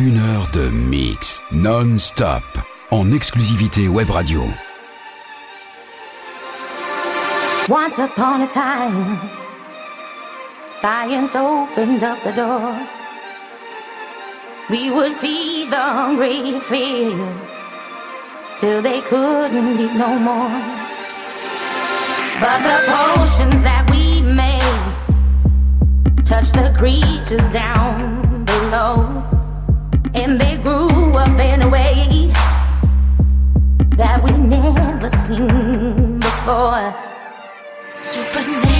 Une heure de mix non-stop en exclusivité web radio. Once upon a time, science opened up the door. We would feed the hungry feel till they couldn't eat no more. But the potions that we made touched the creatures down below, and they grew up in a way that we never seen before. Supernature.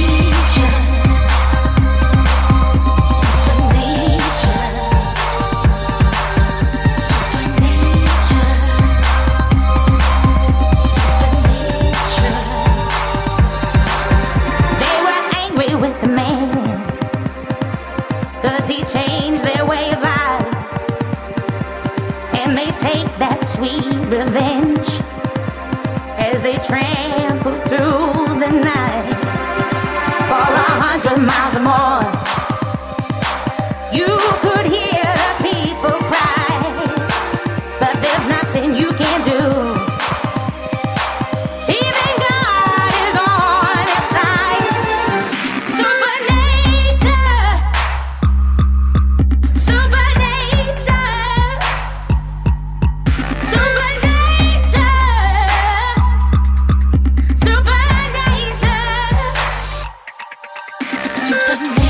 Sweet revenge as they trample through the night for a hundred miles or more. Supernature,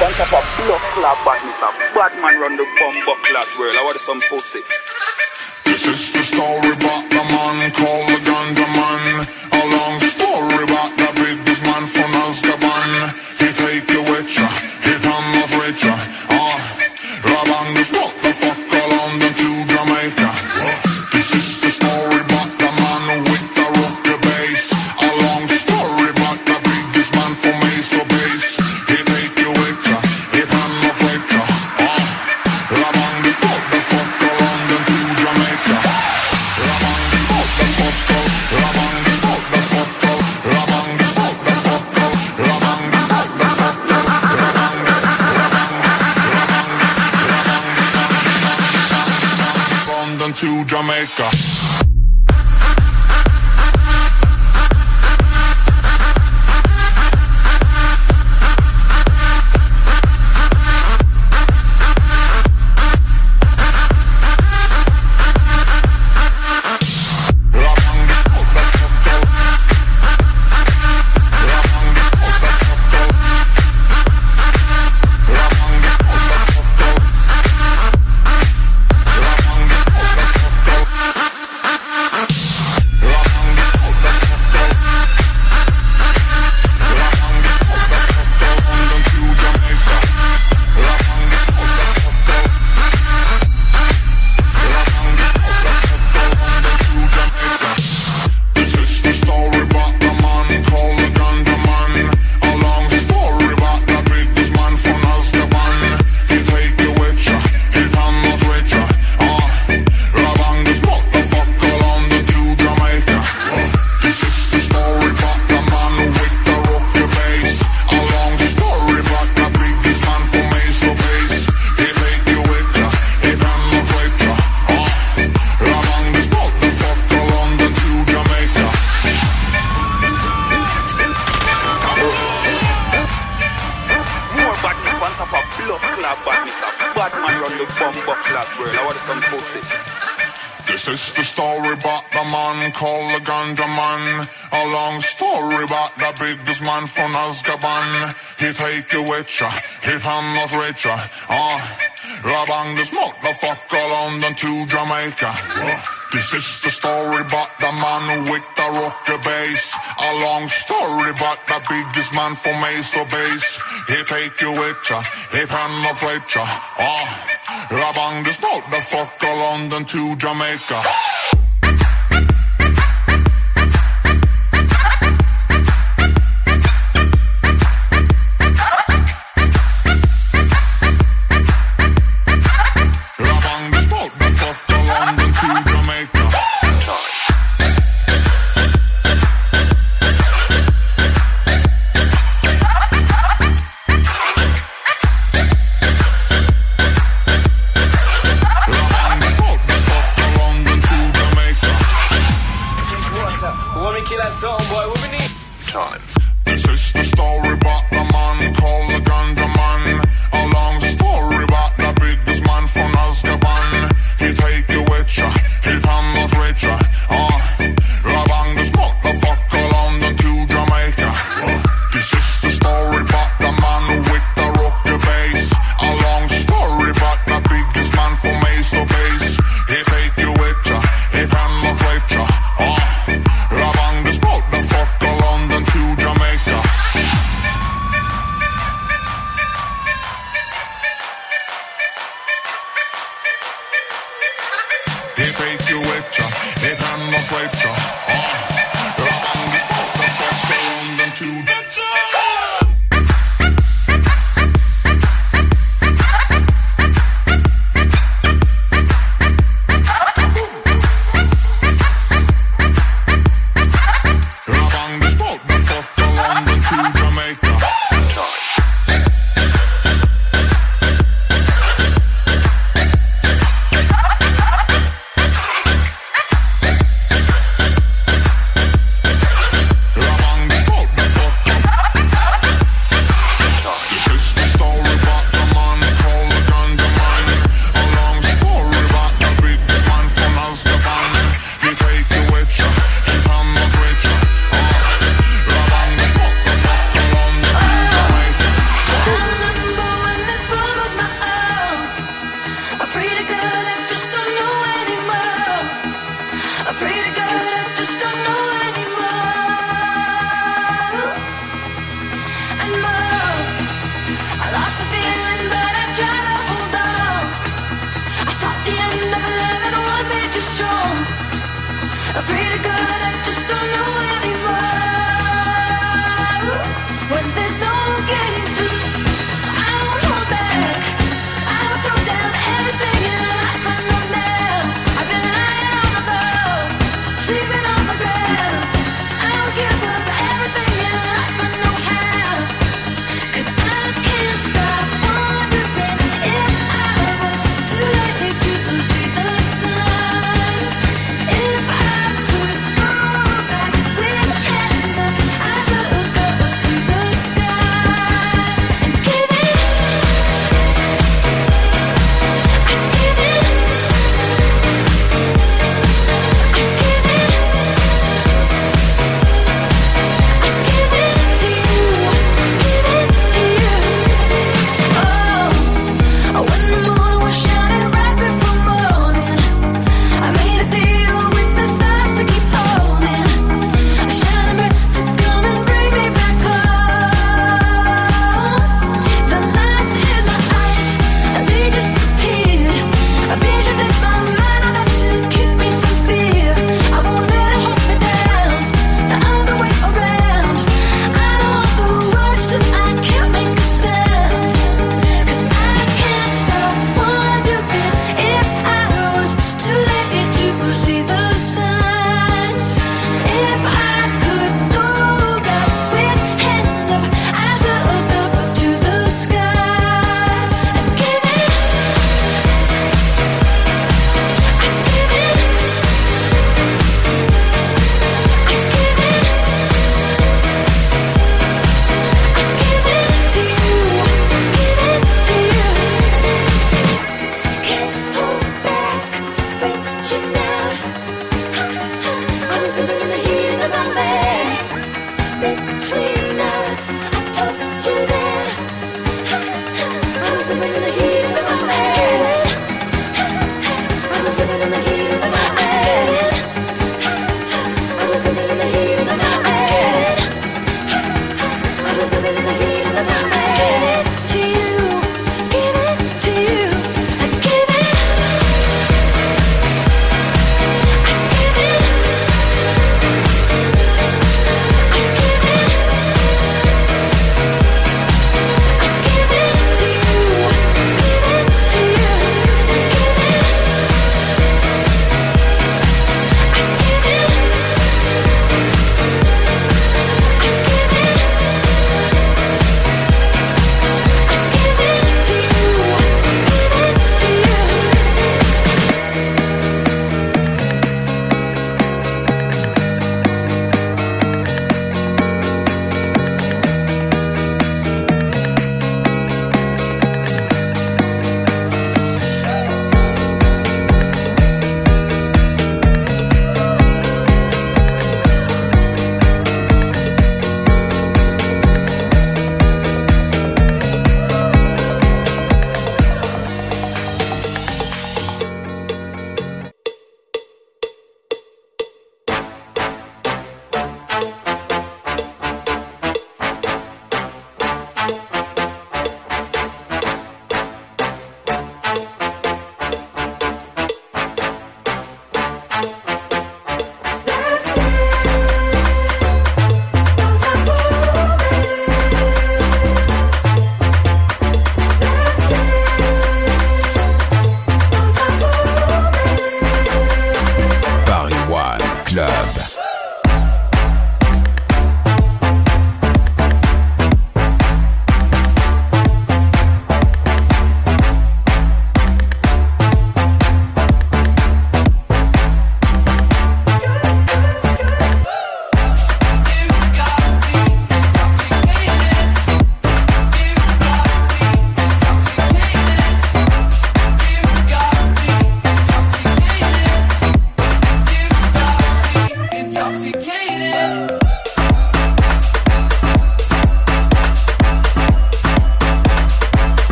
Bunch up a block clap badness. A bad man run the bomb clap world. I want some pussy. This is the story about the man called the Ganja Man.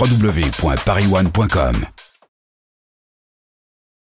www.parisone.com.